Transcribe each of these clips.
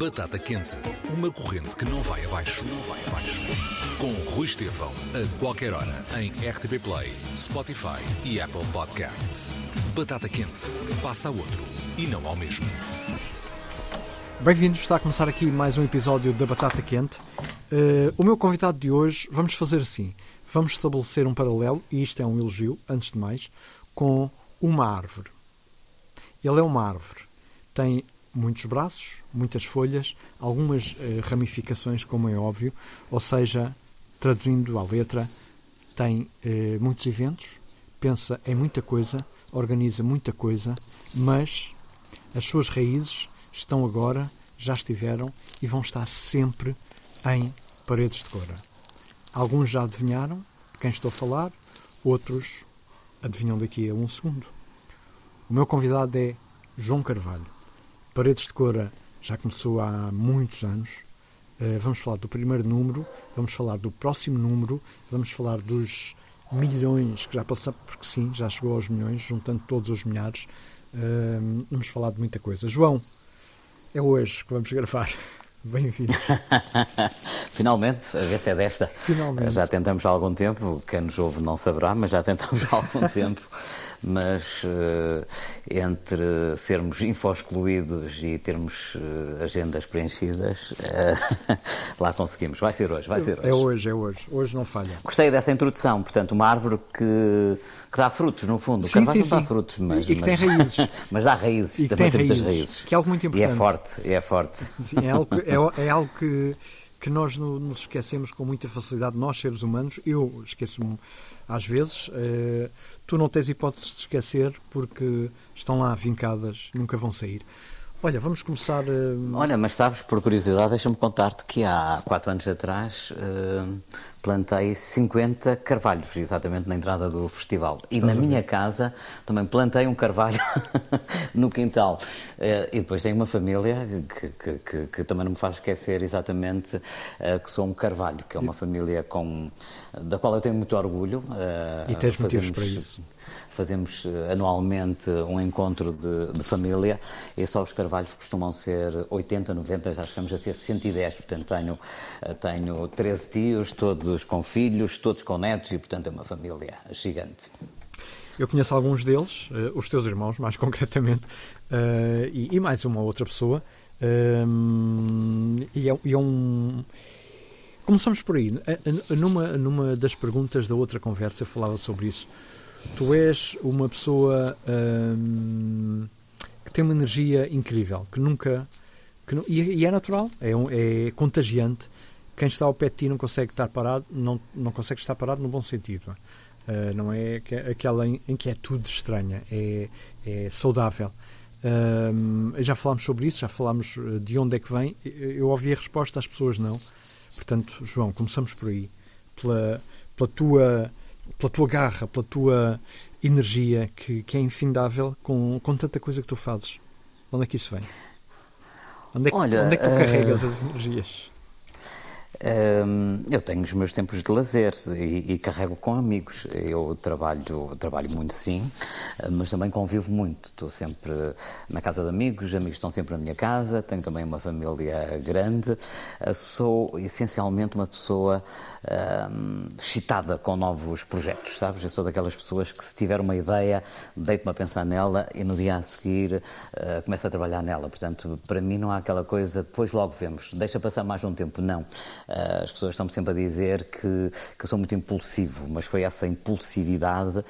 Batata Quente, uma corrente que não vai abaixo, não vai abaixo. Com Rui Estevão, a qualquer hora, em RTP Play, Spotify e Apple Podcasts. Batata Quente, passa a outro e não ao mesmo. Bem-vindos, está a começar aqui mais um episódio da Batata Quente. Uh, o meu convidado de hoje, vamos fazer assim: vamos estabelecer um paralelo, e isto é um elogio, antes de mais, com uma árvore. Ele é uma árvore, tem muitos braços, muitas folhas, algumas uh, ramificações, como é óbvio, ou seja, traduzindo à letra, tem uh, muitos eventos, pensa em muita coisa, organiza muita coisa, mas as suas raízes estão agora, já estiveram e vão estar sempre em paredes de cora. Alguns já adivinharam de quem estou a falar, outros adivinham daqui a um segundo. O meu convidado é João Carvalho. Paredes de Cora já começou há muitos anos. Eh, vamos falar do primeiro número, vamos falar do próximo número, vamos falar dos milhões que já passamos, porque sim, já chegou aos milhões, juntando todos os milhares. Eh, vamos falar de muita coisa. João, é hoje que vamos gravar. Bem-vindo. Finalmente, a ver se é desta. Finalmente. Já tentamos há algum tempo, quem nos ouve não saberá, mas já tentamos há algum tempo mas uh, entre sermos info-excluídos e termos uh, agendas preenchidas, uh, lá conseguimos. Vai ser hoje, vai ser hoje. É hoje, é hoje. Hoje não falha. Gostei dessa introdução, portanto, uma árvore que que dá frutos, no fundo. Sim, o sim, não sim. dá frutos, mas, e que mas, tem raízes. mas dá raízes, e também tem tem muitas raízes, raízes. Que é algo muito E importante. é forte, e é forte. Sim, é algo, é, é algo que, que nós no, nos esquecemos com muita facilidade, nós seres humanos. Eu esqueço-me às vezes. Eh, tu não tens hipótese de esquecer porque estão lá vincadas, nunca vão sair. Olha, vamos começar. eh, Olha, mas sabes, por curiosidade, deixa-me contar-te que há quatro anos atrás eh, plantei 50 carvalhos, exatamente na entrada do festival. E na minha casa também plantei um carvalho no quintal. Eh, e depois tenho uma família que, que- que- que também não me faz esquecer exatamente eh, que sou um carvalho, que é uma família com, da qual eu tenho muito orgulho. eh, E tens motivos fazemos- para isso. Fazemos eh, anualmente um encontro de, de família e só os carvalhos costumam ser 80, 90, já chegamos a ser 110. Portanto, tenho, eh, tenho 13 tios, todos com filhos, todos com netos e, portanto, é uma família gigante. Eu conheço alguns deles, eh, os teus irmãos, mais concretamente, e, mais uma outra pessoa. eh, e, é, e é um. Começamos por aí. Numa, numa das perguntas da outra conversa, eu falava sobre isso. Tu és uma pessoa hum, que tem uma energia incrível, que nunca. Que nu- e, e é natural, é, um- é contagiante. Quem está ao pé de ti não consegue estar parado, não, não consegue estar parado no bom sentido. não é? Uh, não é que- aquela in- inquietude estranha, é, é saudável. Um, já falámos sobre isso, já falámos uh, de onde é que vem. Eu- Eu ouvi a resposta, as pessoas não. Portanto, João, começamos por aí. Pela, pela, tua, pela tua garra, pela tua energia que, que é infindável com, com tanta coisa que tu fazes. De onde é que isso vem? Onde é que, Olha, onde é que tu eh, carregas as energias? Eu tenho os meus tempos de lazer e, e carrego com amigos. Eu trabalho, trabalho muito, sim, mas também convivo muito. Estou sempre na casa de amigos, os amigos estão sempre na minha casa. Tenho também uma família grande. Uh, Sou essencialmente uma pessoa hum, excitada com novos projetos, sabes? Eu sou daquelas pessoas que, se tiver uma ideia, deito-me a pensar nela e no dia a seguir uh, começo a trabalhar nela. Portanto, para mim não há aquela coisa, depois logo vemos, deixa passar mais um tempo. Não. Uh, as pessoas estão-me sempre a dizer que, que eu sou muito impulsivo, mas foi essa impulsividade uh,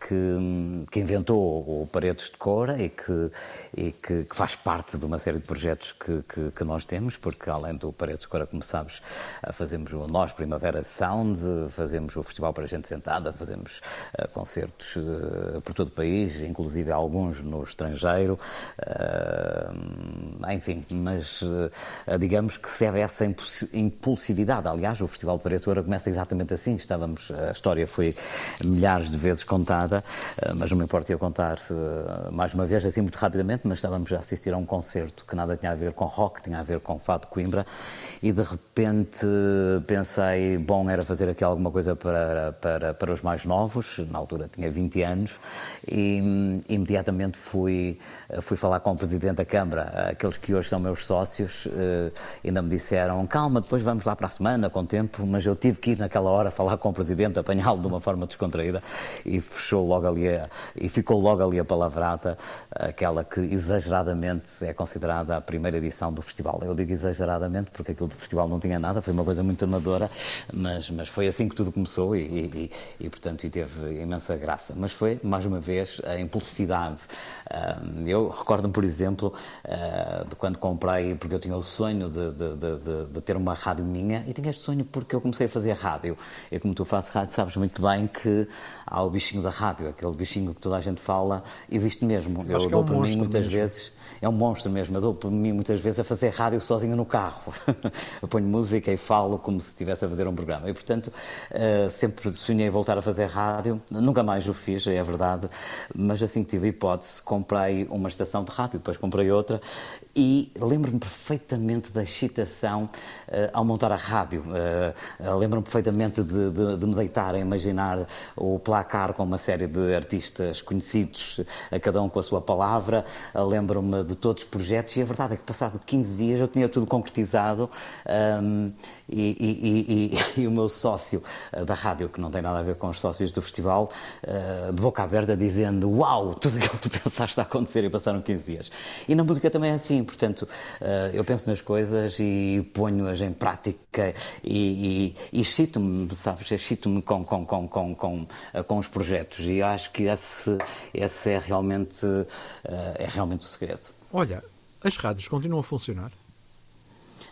que, que inventou o Paredes de Cora e, que, e que, que faz parte de uma série de projetos que, que, que nós temos, porque além do Paredes de Cora, como sabes, uh, fazemos o Nós Primavera Sound, fazemos o Festival para Gente Sentada, fazemos concertos por todo o país, inclusive alguns no estrangeiro, enfim, mas digamos que serve essa impulsi- Aliás, o Festival de Paretora começa exatamente assim. Estávamos, a história foi milhares de vezes contada, uh, mas não me importa eu contar uh, mais uma vez, assim muito rapidamente, mas estávamos a assistir a um concerto que nada tinha a ver com rock, tinha a ver com Fado Coimbra, e de repente pensei, bom, era fazer aqui alguma coisa para, para, para os mais novos, na altura tinha 20 anos, e hum, imediatamente fui, fui falar com o Presidente da Câmara, aqueles que hoje são meus sócios ainda me disseram: calma, depois vamos lá para a semana com tempo, mas eu tive que ir naquela hora falar com o presidente, apanhá-lo de uma forma descontraída e fechou logo ali a, e ficou logo ali a palavrada, aquela que exageradamente é considerada a primeira edição do festival. Eu digo exageradamente porque aquilo do festival não tinha nada, foi uma coisa muito amadora, mas, mas foi assim que tudo começou e, e, e portanto, e teve imensa graça. Mas foi, mais uma vez, a impulsividade. Eu recordo-me, por exemplo, ah, de quando comprei, porque eu tinha o sonho de, de, de, de, ter uma rádio minha, e tinha este sonho porque eu comecei a fazer rádio. E como tu fazes rádio, sabes muito bem que há o bichinho da rádio, aquele bichinho que toda a gente fala, existe mesmo. eu dou é um para mim muitas mesmo. vezes é um monstro mesmo. Eu dou por mim muitas vezes a fazer rádio sozinho no carro. eu ponho música e falo como se estivesse a fazer um programa. E, portanto, uh, sempre sonhei voltar a fazer rádio. Nunca mais o fiz, é verdade. Mas assim que tive a hipótese, comprei uma estação de rádio, depois comprei outra e lembro-me perfeitamente da excitação uh, ao montar a rádio. Uh, lembro-me perfeitamente de, de, de, me deitar a imaginar o placar com uma série de artistas conhecidos, a cada um com a sua palavra. lembro-me de todos os projetos e a verdade é que passado 15 dias eu tinha tudo concretizado um, e, e, e, e, o meu sócio da rádio, que não tem nada a ver com os sócios do festival, uh, de boca aberta dizendo uau, tudo aquilo que tu pensaste a acontecer e passaram 15 dias. E na música também é assim, portanto, uh, eu penso nas coisas e ponho-as em prática e, e, e excito-me, sabes, excito-me com, com, com, com, com, uh, com os projetos e acho que esse, esse é, realmente, uh, é realmente o segredo. Olha, as rádios continuam a funcionar?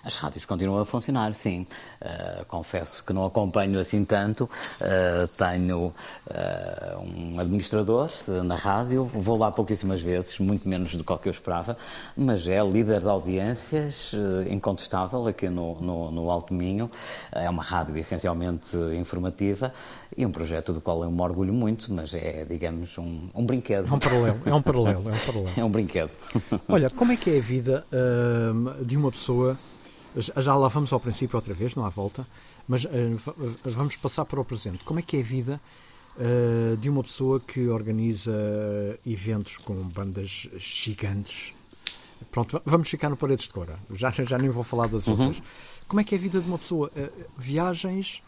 As rádios continuam a funcionar, sim. Uh, confesso que não acompanho assim tanto. Uh, tenho uh, um administrador na rádio, vou lá pouquíssimas vezes, muito menos do que eu esperava, mas é líder de audiências, incontestável, aqui no, no, no Alto Minho. É uma rádio essencialmente informativa e um projeto do qual eu me orgulho muito, mas é, digamos, um, um brinquedo. É um paralelo, é um paralelo. É um, paralelo. é um brinquedo. Olha, como é que é a vida de uma pessoa já lá vamos ao princípio outra vez, não há volta, mas uh, vamos passar para o presente. Como é que é a vida uh, de uma pessoa que organiza eventos com bandas gigantes? Pronto, vamos ficar no Paredes de Cora, já, já nem vou falar das uhum. outras. Como é que é a vida de uma pessoa? Uh, viagens,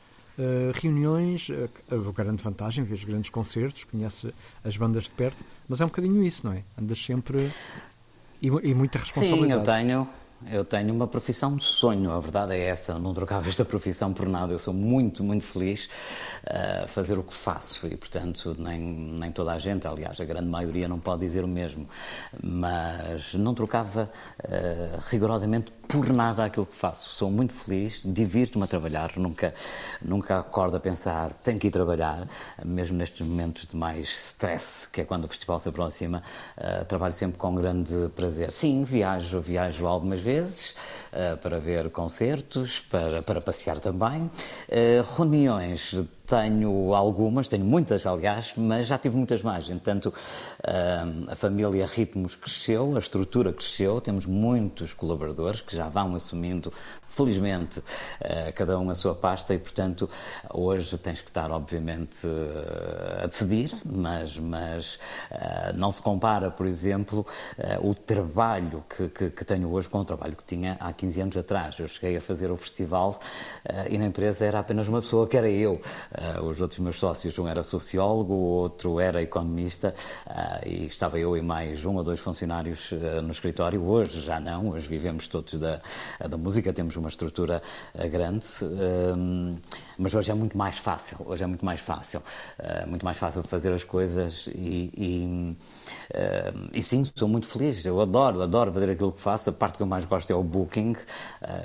reuniões, a grande vantagem, vês grandes concertos, conhece as bandas de perto, mas é um bocadinho isso, não é? Andas sempre. E, e muita responsabilidade. Sim, eu tenho eu tenho uma profissão de sonho, a verdade é essa. Eu não trocava esta profissão por nada. Eu sou muito, muito feliz fazer o que faço e, portanto, nem, nem toda a gente, aliás, a grande maioria não pode dizer o mesmo. Mas não trocava uh, rigorosamente por nada aquilo que faço. Sou muito feliz, divirto-me a trabalhar, nunca, nunca acordo a pensar tenho que ir trabalhar, mesmo nestes momentos de mais stress, que é quando o festival se aproxima, uh, trabalho sempre com grande prazer. Sim, viajo, viajo algumas vezes uh, para ver concertos, para, para passear também, uh, reuniões tenho algumas, tenho muitas, aliás, mas já tive muitas mais. Entanto, a família Ritmos cresceu, a estrutura cresceu, temos muitos colaboradores que já vão assumindo felizmente, uh, cada um a sua pasta e, portanto, hoje tens que estar, obviamente, uh, a decidir, mas, mas uh, não se compara, por exemplo, o trabalho que, que, que, tenho hoje com o trabalho que tinha há 15 anos atrás. Eu cheguei a fazer o festival e na empresa era apenas uma pessoa, que era eu. Os outros meus sócios, um era sociólogo, o outro era economista e estava eu e mais um ou dois funcionários no escritório. Hoje já não, hoje vivemos todos da, da música, temos uma estrutura grande, ehm, mas hoje é muito mais fácil. Hoje é muito mais fácil, muito mais fácil fazer as coisas e, e, e, sim, sou muito feliz. Eu adoro, adoro fazer aquilo que faço. A parte que eu mais gosto é o booking.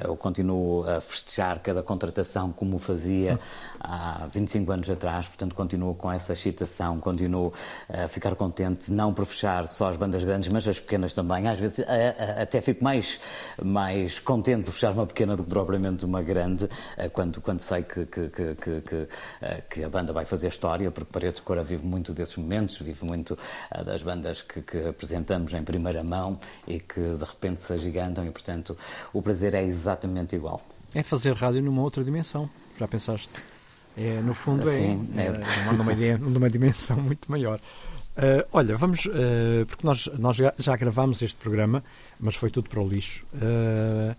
Eu continuo a festejar cada contratação como fazia há 25 anos atrás, portanto continuo com essa excitação, continuo a ficar contente, não por fechar só as bandas grandes, mas as pequenas também. Às vezes até fico mais, mais contente por fechar uma pequena do que propriamente uma grande, eh, quando, quando sei que, que, que, que, eh, que a banda vai fazer história, porque Paredes de Cora vive muito desses momentos, vive muito eh, das bandas que, que apresentamos em primeira mão e que de repente se agigantam e, portanto, o prazer é exatamente igual. É fazer rádio numa outra dimensão, já pensaste? É, no fundo, é, Sim, é, é numa, numa dimensão muito maior. Uh, olha, vamos, uh, porque nós, nós já, gravámos este programa, mas foi tudo para o lixo. Uh,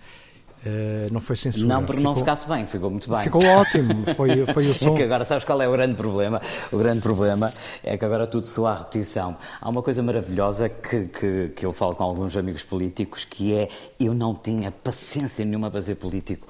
não foi censura. Não, porque ficou, não ficasse bem, ficou muito bem. Ficou ótimo, foi, foi o som. É que agora sabes qual é o grande problema? O grande problema é que agora tudo soa a repetição. Há uma coisa maravilhosa que, que, que eu falo com alguns amigos políticos, que é eu não tinha paciência nenhuma para ser político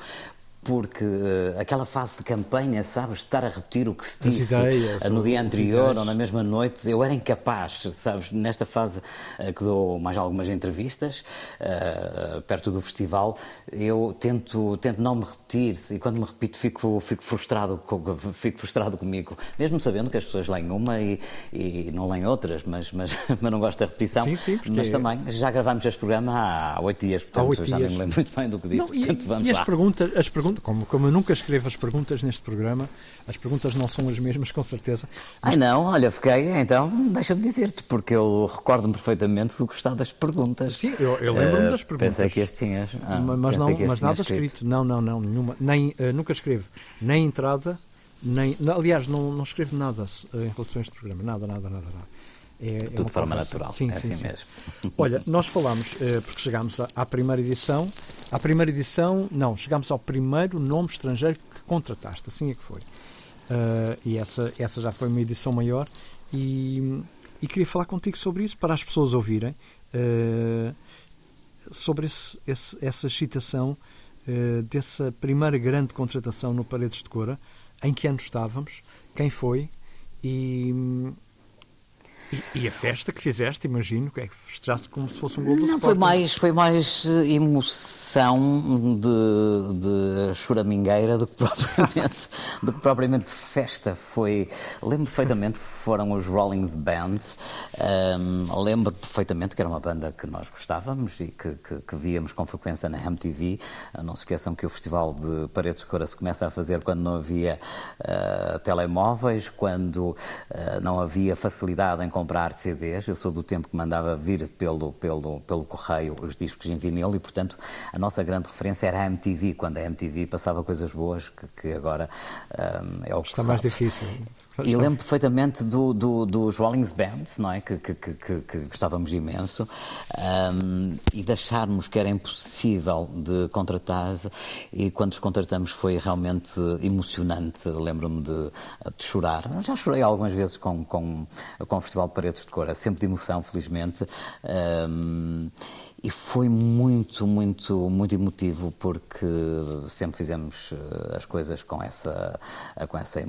porque uh, aquela fase de campanha, sabes, estar a repetir o que se disse ideias, no dia anterior ou na mesma noite, eu era incapaz, sabes, nesta fase uh, que dou mais algumas entrevistas, uh, perto do festival, eu tento, tento não me repetir e quando me repito fico, fico, frustrado, fico frustrado comigo, mesmo sabendo que as pessoas leem uma e, e não leem outras, mas, mas, mas não gosto da repetição. Sim, sim, porque... Mas também, já gravámos este programa há oito dias, portanto já dias. nem me lembro muito bem do que disse, não, portanto e, vamos e lá. As perguntas, as perguntas como, como eu nunca escrevo as perguntas neste programa, as perguntas não são as mesmas, com certeza. Mas... Ai não, olha, fiquei, então, deixa-me dizer-te, porque eu recordo-me perfeitamente do gostar das perguntas. Sim, eu, eu lembro-me uh, das perguntas. Pensei que este tinhas. Ah, mas não, mas nada escrito. escrito. Não, não, não, nenhuma. Nem, uh, nunca escrevo nem entrada, nem. Aliás, não, não escrevo nada uh, em relação a este programa. Nada, nada, nada, nada. É, é Tudo de forma natural, sim, é sim, assim sim. mesmo. Olha, nós falámos, eh, porque chegámos à, primeira edição, à primeira edição, não, chegámos ao primeiro nome estrangeiro que contrataste, assim é que foi. Uh, e essa, essa já foi uma edição maior e, e queria falar contigo sobre isso, para as pessoas ouvirem, uh, sobre esse, esse, essa excitação uh, dessa primeira grande contratação no Paredes de Cora, em que ano estávamos, quem foi e e, e, a festa que fizeste, imagino, que é que festejaste como se fosse um gol do Não, foi mais, foi mais eh, emoção de, de choramingueira do que propriamente, do que propriamente festa. Foi, lembro perfeitamente, foram os Rollins Band. Um, lembro perfeitamente que era uma banda que nós gostávamos e que, que, que víamos com frequência na MTV. Ah, não se esqueçam que o Festival de Paredes de Cora se começa a fazer quando não havia uh, telemóveis, quando uh, não havia facilidade em comprar CDs. Eu sou do tempo que mandava vir pelo, pelo, pelo correio os discos em vinil e, portanto, a nossa grande referência era a MTV, quando a MTV passava coisas boas, que, que agora um, é o que Está mais difícil. E lembro perfeitamente do, do, dos Rollins Bands, não é? Que, que, que, que gostávamos imenso, um, e de acharmos que era impossível de contratar, e quando os contratamos foi realmente emocionante. Lembro-me de, de, chorar. Já chorei algumas vezes com, com, com o Festival de Paredes de Cor, é sempre de emoção, felizmente. Um, e foi muito, muito, muito emotivo porque sempre fizemos eh, as coisas com essa, com essa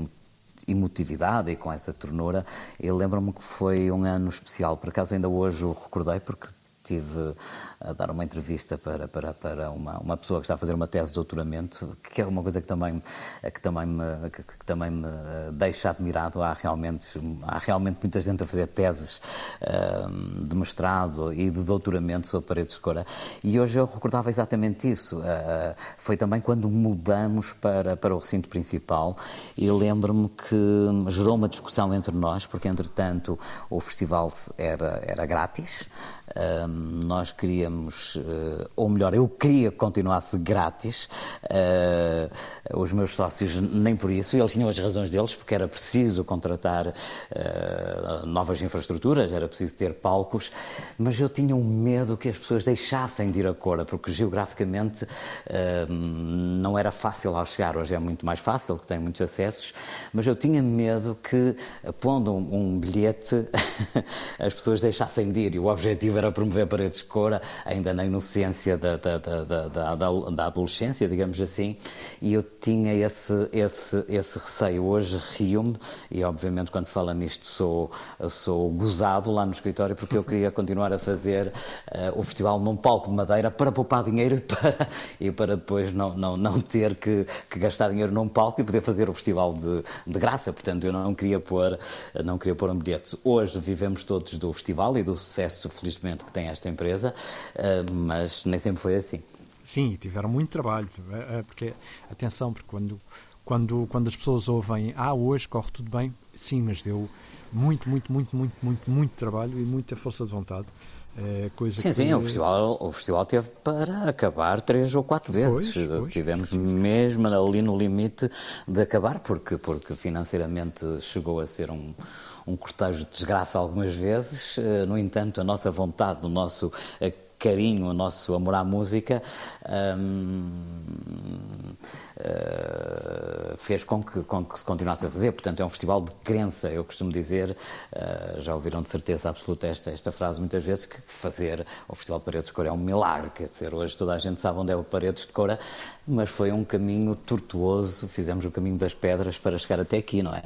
emotividade e com essa ternura. Eu lembro-me que foi um ano especial, por acaso ainda hoje o recordei, porque tive a dar uma entrevista para, para, para uma, uma pessoa que está a fazer uma tese de doutoramento, que é uma coisa que também, que também, me, que, que também me deixa admirado. Há realmente, há realmente muita gente a fazer teses uh, de mestrado e de doutoramento sobre paredes de cora. E hoje eu recordava exatamente isso. Uh, foi também quando mudamos para, para o recinto principal e lembro-me que gerou uma discussão entre nós, porque entretanto o festival era, era grátis. Nós queríamos eh, ou melhor, eu queria que continuasse grátis. Eh, os meus sócios nem por isso, eles tinham as razões deles, porque era preciso contratar eh, novas infraestruturas, era preciso ter palcos, mas eu tinha um medo que as pessoas deixassem de ir a Cora, porque geograficamente não era fácil ao chegar. Hoje é muito mais fácil, que tem muitos acessos, mas eu tinha medo que, pondo um bilhete, as pessoas deixassem de ir. E o objetivo era promover paredes de Cora ainda na inocência da, da, da, da, da adolescência, digamos assim, e eu tinha esse, esse, esse receio. Hoje rio-me, e obviamente quando se fala nisto sou, sou gozado lá no escritório, porque eu queria continuar a fazer uh, o festival num palco de madeira para poupar dinheiro e para, e para depois não, não, não ter que, que gastar dinheiro num palco e poder fazer o festival de, de graça. Portanto, eu não queria pôr, não queria pôr um bilhete. Hoje vivemos todos do festival e do sucesso, felizmente, que tem esta empresa. Ah, mas nem sempre foi assim. Sim, tiveram muito trabalho, é, é, porque, atenção, porque quando, quando, quando as pessoas ouvem, ah, hoje corre tudo bem, sim, mas deu muito, muito, muito, muito, muito, muito trabalho e muita força de vontade. É coisa sim, que... sim, o festival, o festival teve para acabar três ou quatro vezes. Pois, pois. Tivemos mesmo ali no limite de acabar, porque, porque financeiramente chegou a ser um, um cortejo de desgraça algumas vezes. Eh, no entanto, a nossa vontade, o nosso eh, carinho, o nosso amor à música. Hum, uh, fez com que, com que se continuasse a fazer. Portanto, é um festival de crença, eu costumo dizer, uh, já ouviram de certeza absoluta esta, esta frase muitas vezes, que fazer o Festival de Paredes de Coura é um milagre, quer dizer, hoje toda a gente sabe onde é o Paredes de Coura, mas foi um caminho tortuoso, fizemos o caminho das pedras para chegar até aqui, não é?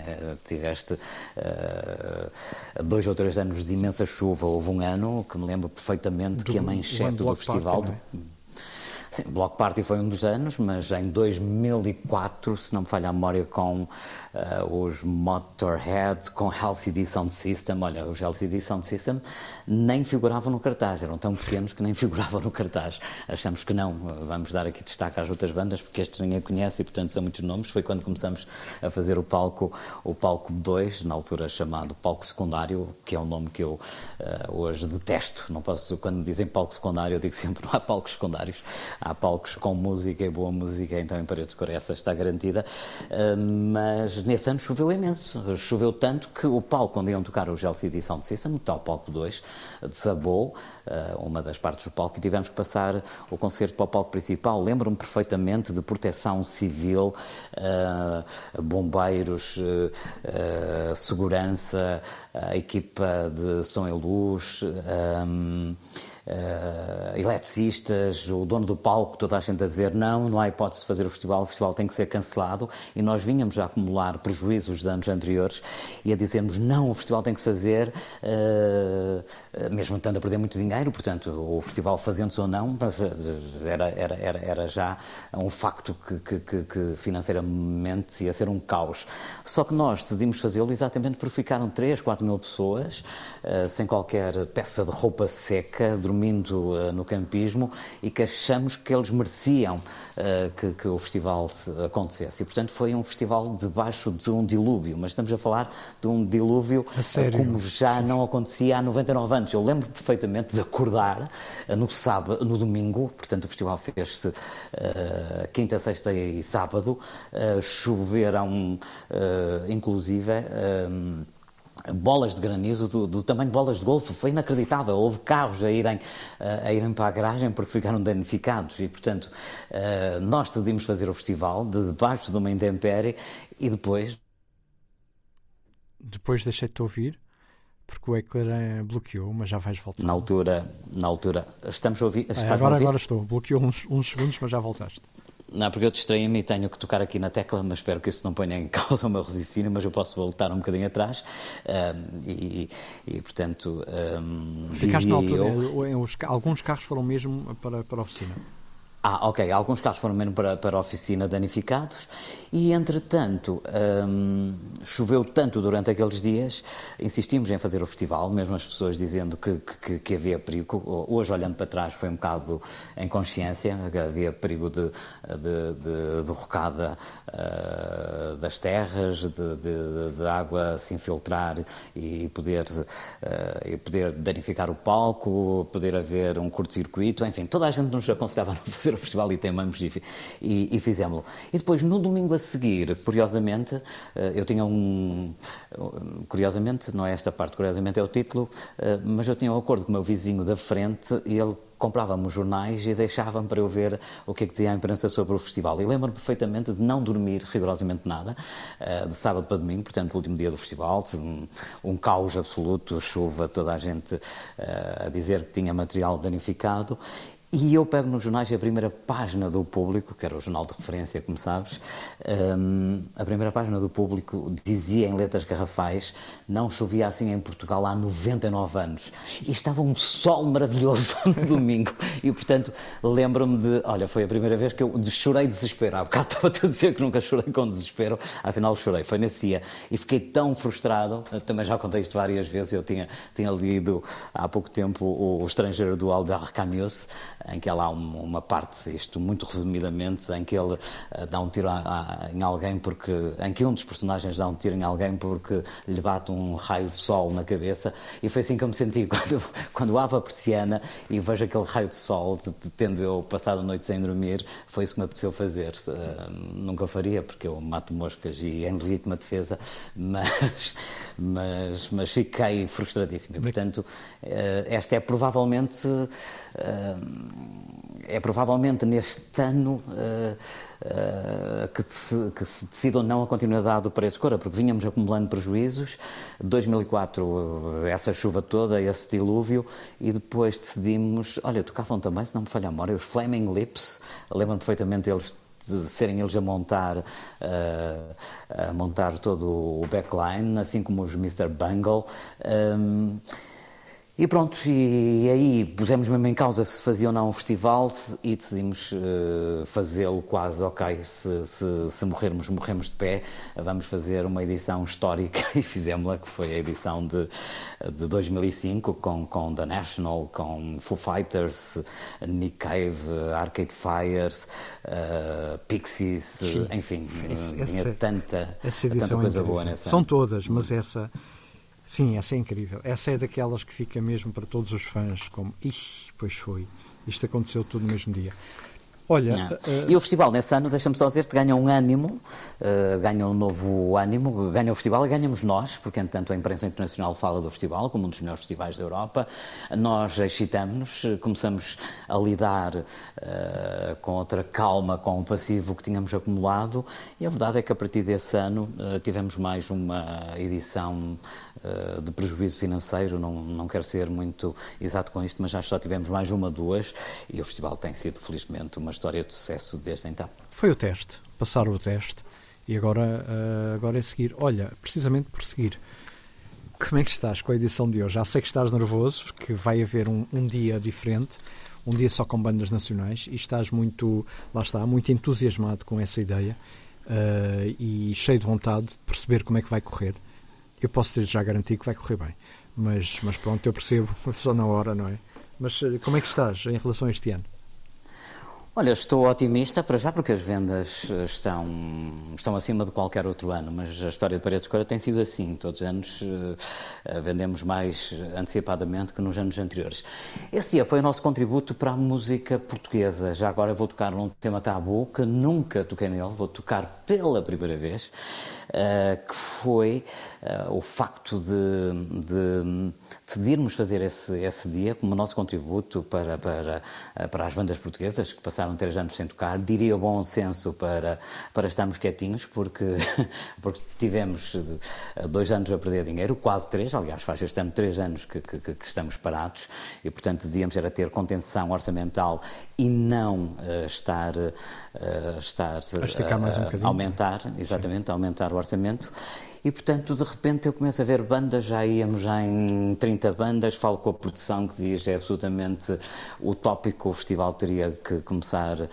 Tiveste uh, dois ou três anos de imensa chuva, houve um ano que me lembro perfeitamente do, que a manchete do, do festival... Party, Sim, Block Party foi um dos anos, mas em 2004, se não me falha a memória, com uh, os Motorhead, com LCD Sound System, olha, os LCD Sound System nem figuravam no cartaz, eram tão pequenos que nem figuravam no cartaz. Achamos que não, vamos dar aqui destaque às outras bandas, porque estes ninguém conhece e, portanto, são muitos nomes. Foi quando começamos a fazer o palco, o palco 2, na altura chamado palco secundário, que é um nome que eu uh, hoje detesto. Não posso, quando me dizem palco secundário, eu digo sempre não há palcos secundários há palcos com música e boa música, então em Paredes de Cor essa está garantida. Uh, mas nesse ano choveu imenso, choveu tanto que o palco onde iam tocar os LCD Sound System, o tal palco 2, desabou uma das partes do palco e tivemos que passar o concerto para o palco principal. Lembro-me perfeitamente de proteção civil, uh, bombeiros, segurança, a equipa de som e luz. Um, uh, eletricistas, o dono do palco, toda a gente a dizer não, não há hipótese de fazer o festival, o festival tem que ser cancelado e nós vínhamos a acumular prejuízos de anos anteriores e a dizermos não, o festival tem que se fazer, uh, mesmo estando a perder muito dinheiro, portanto, o festival fazendo-se ou não, era, era, era, era já um facto que, que, que, financeiramente ia ser um caos. Só que nós decidimos fazê-lo exatamente porque ficaram 3, 4 mil pessoas, uh, sem qualquer peça de roupa seca, dormindo uh, no campismo e que achamos que eles mereciam que, que, o festival acontecesse. E, portanto, foi um festival debaixo de um dilúvio, mas estamos a falar de um dilúvio como já não acontecia há 99 anos. Eu lembro perfeitamente de acordar no sábado, no domingo, portanto, o festival fez-se quinta, sexta e sábado, choveram, inclusive bolas de granizo do, do, tamanho de bolas de golfe, foi inacreditável. Houve carros a irem, a irem para a garagem porque ficaram danificados e, portanto, nós decidimos fazer o festival debaixo de uma intempérie e depois. Depois deixei-te ouvir porque o ecrã bloqueou, mas já vais voltar. Na altura, na altura, estamos a ouvir. É, agora, agora estou, bloqueou uns, uns segundos, mas já voltaste. Não, porque eu distraí-me e tenho que tocar aqui na tecla, mas espero que isso não ponha em causa o meu raciocínio, mas eu posso voltar um bocadinho atrás. Um, e, e, portanto. Um, Ficaste na altura, eu... alguns carros foram mesmo para, para a oficina. Ah, ok. Alguns carros foram mesmo para, para a oficina danificados e, entretanto, hum, choveu tanto durante aqueles dias, insistimos em fazer o festival, mesmo as pessoas dizendo que, que, que havia perigo. Hoje, olhando para trás, foi um bocado em consciência, havia perigo de, de, de, de rocada uh, das terras, de, de, de, água se infiltrar e poder, uh, e poder danificar o palco, poder haver um curto-circuito, enfim, toda a gente nos aconselhava a não fazer o festival e teimamos e, e, e fizemos-lo. E depois, no domingo a seguir, curiosamente, eh, eu tinha um. Curiosamente, não é esta parte, curiosamente é o título, eh, mas eu tinha um acordo com o meu vizinho da frente e ele comprava-me os jornais e deixava-me para eu ver o que é que dizia a imprensa sobre o festival. E lembro-me perfeitamente de não dormir rigorosamente nada, eh, de sábado para domingo, portanto, o último dia do festival, um caos absoluto, chuva, toda a gente a dizer que tinha material danificado. E eu pego nos jornais a primeira página do Público, que era o jornal de referência, como sabes, um, a primeira página do Público dizia em letras garrafais não chovia assim em Portugal há 99 anos. E estava um sol maravilhoso no domingo. E, portanto, lembro-me de... Olha, foi a primeira vez que eu chorei de desespero. Há bocado estava a dizer que nunca chorei com desespero. Afinal, chorei. Foi nesse dia. E fiquei tão frustrado. Também já contei isto várias vezes. Eu tinha, tinha lido há pouco tempo O Estrangeiro do Albert Camus em que ela há uma parte, isto muito resumidamente, em que ele dá um tiro a, a, em alguém porque, em que um dos personagens dá um tiro em alguém porque lhe bate um raio de sol na cabeça e foi assim que eu me senti quando, quando abro a persiana e vejo aquele raio de sol, tendo eu passado a noite sem dormir, foi isso que me apeteceu fazer. Uh, nunca faria, porque eu mato moscas e em legítima defesa, mas, mas, mas fiquei frustradíssimo. E, portanto, uh, esta é provavelmente. Uh, é provavelmente neste ano uh, uh, que, se, que se decide ou não a continuidade do Paredes Cora, porque vinhamos acumulando prejuízos. 2004, essa chuva toda, esse dilúvio, e depois decidimos. Olha, tocavam também, se não me falha a memória, os Flaming Lips, lembro-me perfeitamente eles de serem eles a montar, uh, a montar todo o backline, assim como os Mr. Bungle. Um, e pronto, e aí pusemos mesmo em causa se fazia ou não um festival e decidimos uh, fazê-lo quase, ok, se, se, se, morrermos, morremos de pé, vamos fazer uma edição histórica e fizemos-la, que foi a edição de, de 2005, com, com The National, com Foo Fighters, Nick Cave, Arcade Fires, uh, Pixies, Sim, enfim, esse, tinha esse, tanta, tanta coisa é boa nessa. São todas, mas essa Sim, essa é incrível. Essa é daquelas que fica mesmo para todos os fãs, como, ixi, pois foi, isto aconteceu tudo no mesmo dia. Olha, uh, e o festival nesse ano, deixa-me só dizer, ganha um ânimo, uh, ganha um novo ânimo, ganha o festival e ganhamos nós, porque entanto a imprensa internacional fala do festival como um dos melhores festivais da Europa. Nós excitamos-nos, começamos a lidar uh, com outra calma com o passivo que tínhamos acumulado e a verdade é que a partir desse ano tivemos mais uma edição de prejuízo financeiro, não, não quero ser muito exato com isto, mas já só tivemos mais uma, duas e o festival tem sido felizmente uma história de sucesso desde então. Foi o teste, passaram o teste e agora, uh, agora é seguir. Olha, precisamente por seguir, como é que estás com a edição de hoje? Já sei que estás nervoso, porque vai haver um, um dia diferente, um dia só com bandas nacionais e estás muito, lá está, muito entusiasmado com essa ideia uh, e cheio de vontade de perceber como é que vai correr. Eu posso ter já garantido que vai correr bem, mas, mas pronto, eu percebo, só na hora, não é? Mas eh, como é que estás em relação a este ano? Olha, estou otimista para já porque as vendas eh, estão, estão acima de qualquer outro ano, mas a história de Paredes de Cora tem sido assim. Todos os anos uh, vendemos mais antecipadamente que nos anos anteriores. Esse dia foi o nosso contributo para a música portuguesa. Já agora vou tocar num tema tabu que nunca toquei nele, vou tocar pela primeira vez. Eh, que foi uh, o facto de, de, decidirmos fazer esse, esse dia como nosso contributo para, para, uh, para as bandas portuguesas que passaram três anos sem tocar. Diria bom senso para, para estarmos quietinhos, porque, porque tivemos dois anos a perder dinheiro, quase três, aliás, faz este ano três anos que, que, que estamos parados e, portanto, devíamos era ter contenção orçamental e não estar, estar a, aumentar, exatamente, aumentar o orçamento e, portanto, de repente eu começo a ver bandas, já íamos já em 30 bandas, falo com a produção que diz é absolutamente utópico, o festival teria que começar uh,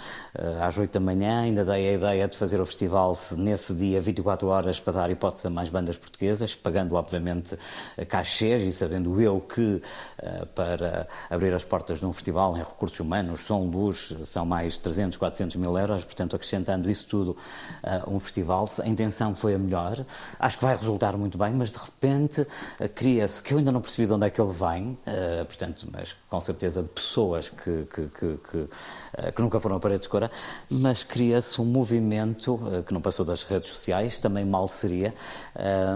às 8 da manhã, ainda dei a ideia de fazer o festival nesse dia 24 horas para dar hipótese a mais bandas portuguesas, pagando obviamente cachês e sabendo eu que uh, para abrir as portas de um festival em recursos humanos, som, luz, são mais 300, 400 mil euros, portanto acrescentando isso tudo uh, um festival, a intenção foi a melhor. Acho que vai resultar muito bem, mas de repente uh, cria-se, que eu ainda não percebi de onde é que ele vem, uh, portanto, mas com certeza de pessoas que, que, que, que, uh, que nunca foram a paredes de cora, mas cria-se um movimento que não passou das redes sociais, também mal seria,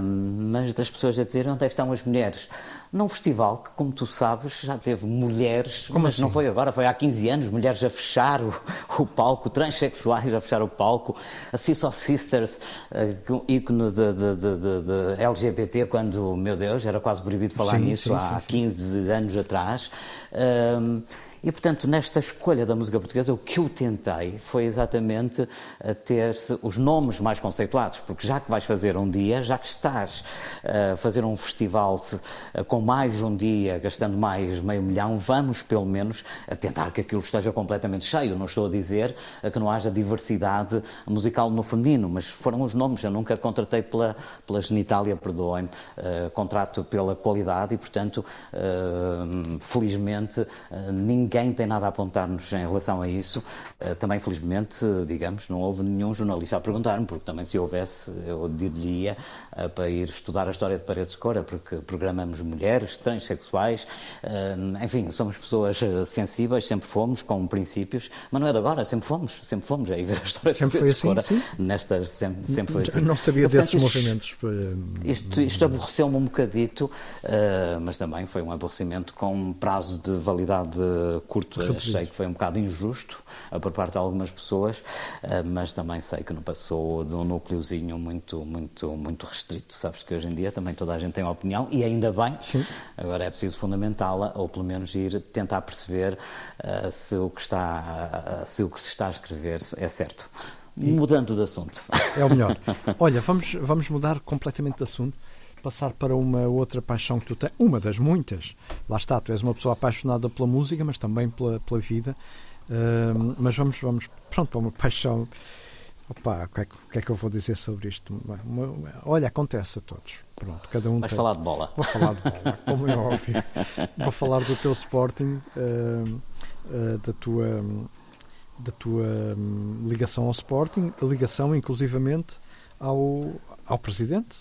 mas das pessoas a dizer onde é que estão as mulheres num festival que, como tu sabes, já teve mulheres, como mas assim? não foi agora, foi há 15 anos, mulheres a fechar o, o palco, transexuais a fechar o palco, a Sisso Sisters, uh, ícone de, de, de, de, LGBT, quando, meu Deus, era quase proibido falar sim, nisso sim, há sim, 15 anos atrás. Um, e, portanto, nesta escolha da música portuguesa, o que eu tentei foi exatamente eh, ter os nomes mais conceituados, porque já que vais fazer um dia, já que estás eh, a fazer um festival eh, com mais um dia, gastando mais meio milhão, vamos pelo menos tentar que aquilo esteja completamente cheio. Não estou a dizer que não haja diversidade musical no feminino, mas foram os nomes. Eu nunca contratei pela, pela genitália, perdoem-me, contrato pela qualidade e, portanto, felizmente, ninguém ninguém tem nada a apontar-nos em relação a isso. Uh, também, felizmente, digamos, não houve nenhum jornalista a perguntar-me, porque também se houvesse, eu diria uh, para ir estudar a história de Paredes de Cora, porque programamos mulheres, transexuais, enfim, somos pessoas sensíveis, sempre fomos, com princípios, mas não é de agora, sempre fomos, sempre fomos a ir ver a história de sempre Paredes foi assim, de Cora. Sim? Nestas, sempre, sempre foi assim. Não sabia Portanto, desses isto, movimentos. Isto, isto aborreceu-me um bocadito, mas também foi um aborrecimento com prazo de validade curto. Reduzido. Achei que foi um bocado injusto uh, por parte de algumas pessoas, uh, mas também sei que não passou de um núcleozinho muito, muito, muito restrito. Sabes que hoje em dia também toda a gente tem opinião e ainda bem. Sim. Agora é preciso fundamentá-la ou pelo menos ir tentar perceber se o que está, se o que se está a escrever é certo. E... Mudando de assunto. É o melhor. Olha, vamos, vamos mudar completamente de assunto, passar para uma outra paixão que tu tens, uma das muitas. Lá está, tu és uma pessoa apaixonada pela música, mas também pela, pela vida. Uh, mas vamos, vamos, pronto, para uma paixão. Opa, o que, é, que, é, que eu vou dizer sobre isto? Olha, acontece a todos. Pronto, cada um Vais tem... falar de bola. Vou falar de bola, como é óbvio. Vou falar do teu Sporting, uh, uh, da tua da tua hum, ligação ao Sporting, a ligação inclusivamente ao, ao Presidente,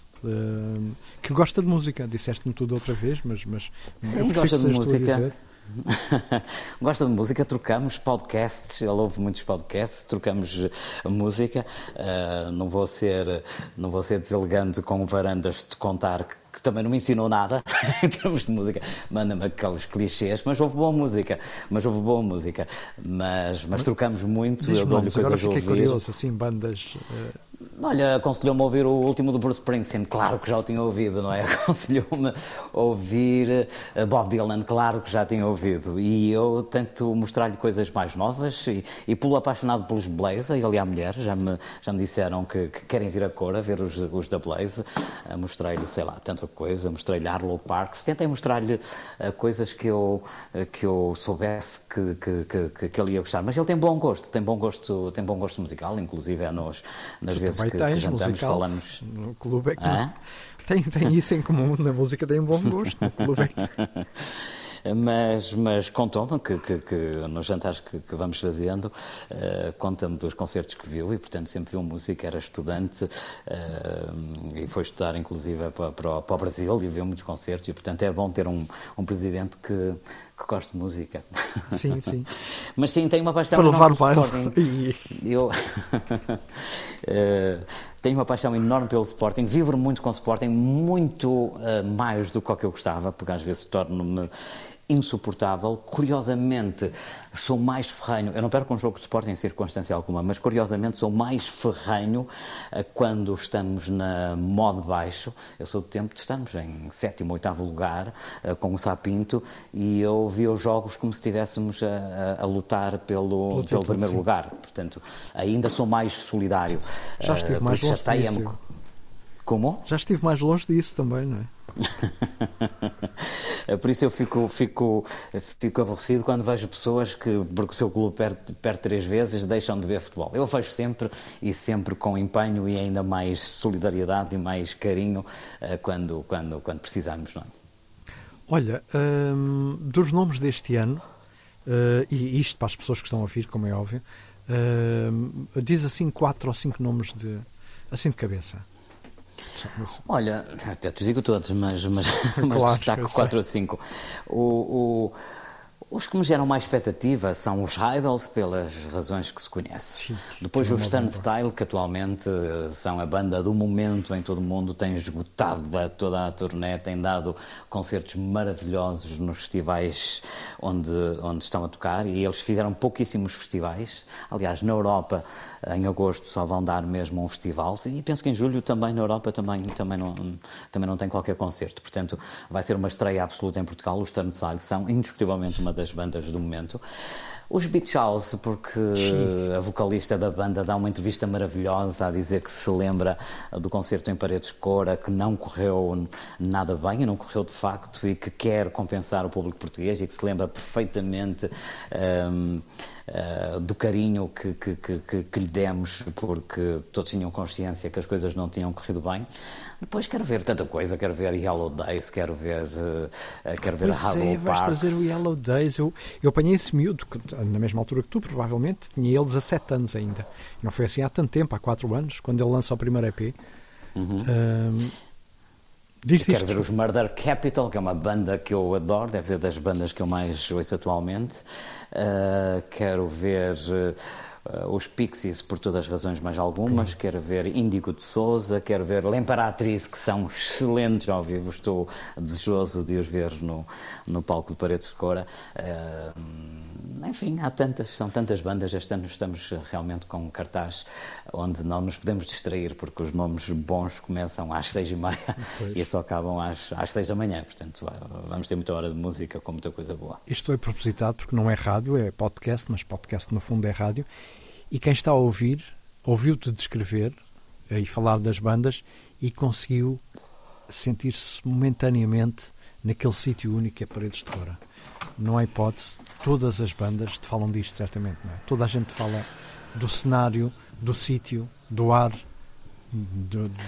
que gosta de música. Disseste-me tudo outra vez, mas, mas Sim, gosta de música. Gosta de música, trocamos podcasts, ele ouve muitos podcasts, trocamos música. Uh, não, vou ser, não vou ser deselegante com varandas de contar que, que também não me ensinou nada em termos de música. Manda-me aqueles clichês, mas houve boa música. Mas houve boa música. Mas, mas trocamos muito, eu dou-lhe coisas agora fiquei a ouvir. curioso, assim, bandas. Uh... Olha, aconselhou-me a ouvir o último do Bruce Springsteen, claro que já o tinha ouvido, não é? Aconselhou-me a ouvir eh, Bob Dylan, claro que já tinha ouvido. E eu tento mostrar-lhe coisas mais novas e, e pelo apaixonado pelos Blaze, ele e a mulher, já me, já me disseram que, que querem vir a cor a ver os, os da Blaze. Mostrei-lhe, sei lá, tanta coisa, mostrei-lhe Arlo Parks, tentei mostrar-lhe uh, coisas que eu, que eu soubesse que, que, que, que, ele ia gostar. Mas ele tem bom gosto, tem bom gosto, tem bom gosto musical, inclusive é nos, nas vezes que, tens, que musical, falamos. No clube é que não. Tem, tem isso em comum, na música tem bom gosto, no clube é que... mas, mas contou-me que, que, que, nos jantares que, que vamos fazendo, uh, conta-me dos concertos que viu e, portanto, sempre viu música, era estudante uh, e foi estudar, inclusive, para, para, para, o Brasil e viu muitos concertos e, portanto, é bom ter um, um presidente que, que gosta de música. Sim, sim. Mas sim, tem uma paixão para levar o baile. Eu uh, tenho uma paixão enorme pelo Sporting, vibro muito com o Sporting, muito uh, mais do que o que eu gostava, porque às vezes torno-me insuportável. Curiosamente, sou mais ferrenho. Eu não perco um jogo de Sporting em circunstância alguma, mas curiosamente sou mais ferrenho uh, quando estamos na modo baixo. Eu sou do tempo de estarmos em sétimo, oitavo lugar uh, com o Sapinto e eu vi os jogos como se estivéssemos a, a, a lutar pelo, pelo, pelo primeiro lugar. Portanto, ainda sou mais solidário. Já estive uh, mais longe. Como? Já estive mais longe disso também, não é? Por isso eu fico, fico, fico aborrecido quando vejo pessoas que, porque o seu clube perde, perde três vezes, deixam de ver futebol. Eu vejo sempre e sempre com empenho e ainda mais solidariedade e mais carinho eh, quando, quando, quando precisamos, não é? Olha, hum, dos nomes deste ano, uh, e isto para as pessoas que estão a ouvir, como é óbvio, uh, diz assim quatro ou cinco nomes de, assim de cabeça. Olha, até te digo todos, mas, mas, mas destaco eu sei. 4 ou 5. O, o- os que me geram mais expectativa são os Idols, pelas razões que se conhece. Sim, Depois é os banda. Style, que atualmente eh, são a banda do momento em todo o mundo, têm esgotado toda a turnê, têm dado concertos maravilhosos nos festivais onde, onde estão a tocar e eles fizeram pouquíssimos festivais. Aliás, na Europa, em agosto, só vão dar mesmo um festival e penso que em julho também na Europa também, também, não, também não tem qualquer concerto. Portanto, vai ser uma estreia absoluta em Portugal. Os Turnstile são indiscutivelmente uma das bandas do momento. Os Beach House, porque a vocalista da banda dá uma entrevista maravilhosa a dizer que se lembra do concerto em Paredes de Cora, que não correu nada bem, e não correu de facto, e que quer compensar o público português e que se lembra perfeitamente hum, uh, do carinho que, que, que, que, lhe demos, porque todos tinham consciência que as coisas não tinham corrido bem. Depois quero ver tanta coisa, quero ver Yellow Days, quero ver, uh, quero ver pois a é, vais trazer o Yellow Days. Eu, eu apanhei esse miúdo, na mesma altura que tu, provavelmente, tinha ele 17 anos ainda. Não foi assim há tanto tempo, há 4 anos, quando ele lança o primeiro EP. Uhum. Um, Diz Quero ver os Murder Capital, que é uma banda que eu adoro, deve ser das bandas que eu mais ouço atualmente. Uh, quero ver uh, os Pixies, por todas as razões, mais algumas. Okay. Quero ver Índigo de Souza, quero ver L'Emperatriz, que são excelentes ao vivo. Estou desejoso de os ver no, no palco de Paredes de Cora. Uh, enfim, há tantas, são tantas bandas. Este ano estamos realmente com um cartaz onde não nos podemos distrair, porque os nomes bons começam às seis e meia pois. e só acabam às, às seis da manhã. Portanto, vamos ter muita hora de música com muita coisa boa. Isto é propositado porque não é rádio, é podcast, mas podcast no fundo é rádio. E quem está a ouvir, ouviu-te descrever eh, e falar das bandas e conseguiu sentir-se momentaneamente naquele sítio único que é Paredes de Cora não há hipótese, todas as bandas te falam disto, certamente. Não é? Toda a gente fala do cenário, do sítio, do ar, de, de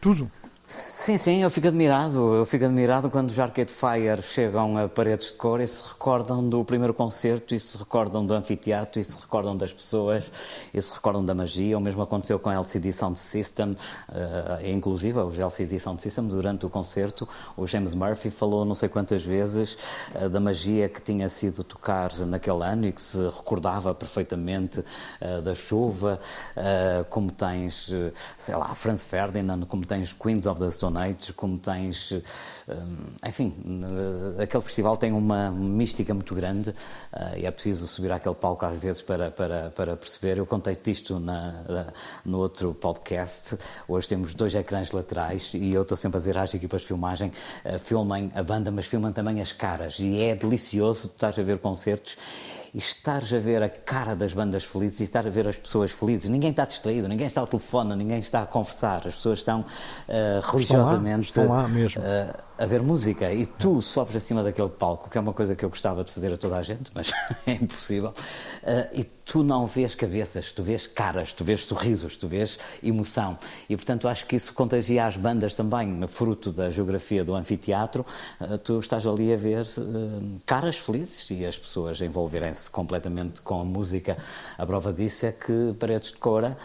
tudo. Sim, sim, eu fico admirado. Eu fico admirado quando os Arcade Fire chegam a paredes de cor e se recordam do primeiro concerto, e se recordam do anfiteatro, e se recordam das pessoas, e se recordam da magia. O mesmo aconteceu com a LCD Sound System, uh, inclusive os LCD Sound System, durante o concerto, o James Murphy falou não sei quantas vezes uh, da magia que tinha sido tocar naquele ano e que se recordava perfeitamente uh, da chuva, como tens, sei lá, Franz Ferdinand, como tens Queens of of the Stone Age, como tens. Hum, enfim, aquele festival tem uma mística muito grande eh, e é preciso subir àquele palco às vezes para, para, para perceber. Eu contei-te isto na, no outro podcast. Hoje temos dois ecrãs laterais e eu estou sempre a dizer às equipas de filmagem: eh, filmem a banda, mas filmem também as caras. E é delicioso, tu estás a ver concertos e estares a ver a cara das bandas felizes e estar a ver as pessoas felizes. Ninguém está distraído, ninguém está ao telefone, ninguém está a conversar. As pessoas estão uh, religiosamente estão lá, estão lá mesmo. Uh, a ver música e tu sobes acima daquele palco, que é uma coisa que eu gostava de fazer a toda a gente, mas é impossível, uh, e tu não vês cabeças, tu vês caras, tu vês sorrisos, tu vês emoção. E portanto acho que isso contagia as bandas também, fruto da geografia do anfiteatro. Uh, tu estás ali a ver uh, caras felizes e as pessoas envolverem-se completamente com a música. A prova disso é que Paredes de Cora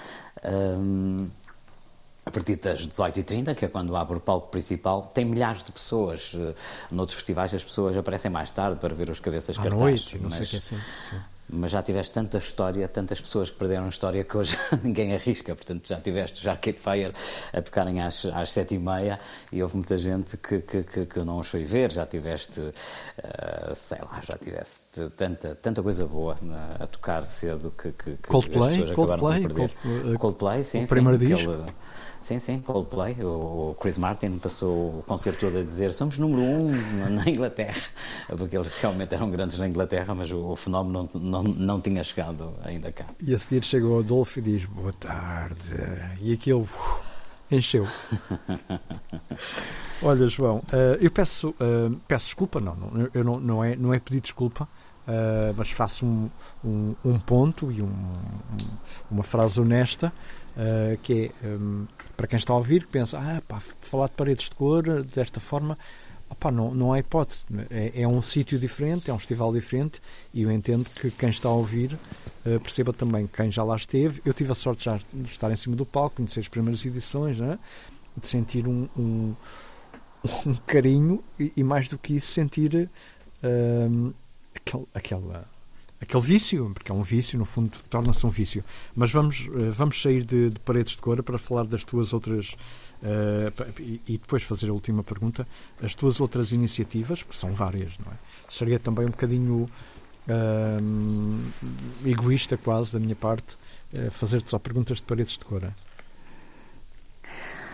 a partir das 18h30, que é quando abre o palco principal, tem milhares de pessoas. Eh, noutros festivais as pessoas aparecem mais tarde para ver os cabeças à cartazes. Noite, não mas, sei que é assim. Sim. Mas já tiveste tanta história, tantas pessoas que perderam história que hoje ninguém arrisca. Portanto, já tiveste já Arcade Fire a tocarem às, às sete e meia e houve muita gente que, que, que, que não os foi ver. Já tiveste, uh, sei lá, já tiveste tanta, tanta coisa boa uh, a tocar cedo que, que, que Coldplay, as pessoas Coldplay, acabaram por perder. Coldplay, Coldplay sim, o primeiro sim, disco. Aquele, Sim, sim, Coldplay. O Chris Martin passou o concerto todo a dizer somos número um na Inglaterra, porque eles realmente eram grandes na Inglaterra, mas o, fenómeno não, não, não tinha chegado ainda cá. E a seguir chega o Adolfo e diz boa tarde, e aquilo encheu. Olha, João, eh, eu peço, eh, peço desculpa, não, não, eu não, não, é, não é pedir desculpa, Uh, mas faço um, um, um ponto e um, uma frase honesta, uh, que é um, para quem está a ouvir, que pensa, ah, pá, falar de paredes de cor desta forma, opa, não, não há hipótese. É, é um sítio diferente, é um festival diferente e eu entendo que quem está a ouvir uh, perceba também quem já lá esteve. Eu tive a sorte de já estar em cima do palco, conhecer as primeiras edições, né? de sentir um, um, um carinho e, e, mais do que isso, sentir. Uh, aquela, aquele vício, porque é um vício, no fundo torna-se um vício. Mas vamos, eh, vamos sair de, de, paredes de cor para falar das tuas outras. Uh, e, depois fazer a última pergunta. As tuas outras iniciativas, que são várias, não é? Seria também um bocadinho uh, egoísta, quase, da minha parte, uh, fazer-te só perguntas de paredes de cor.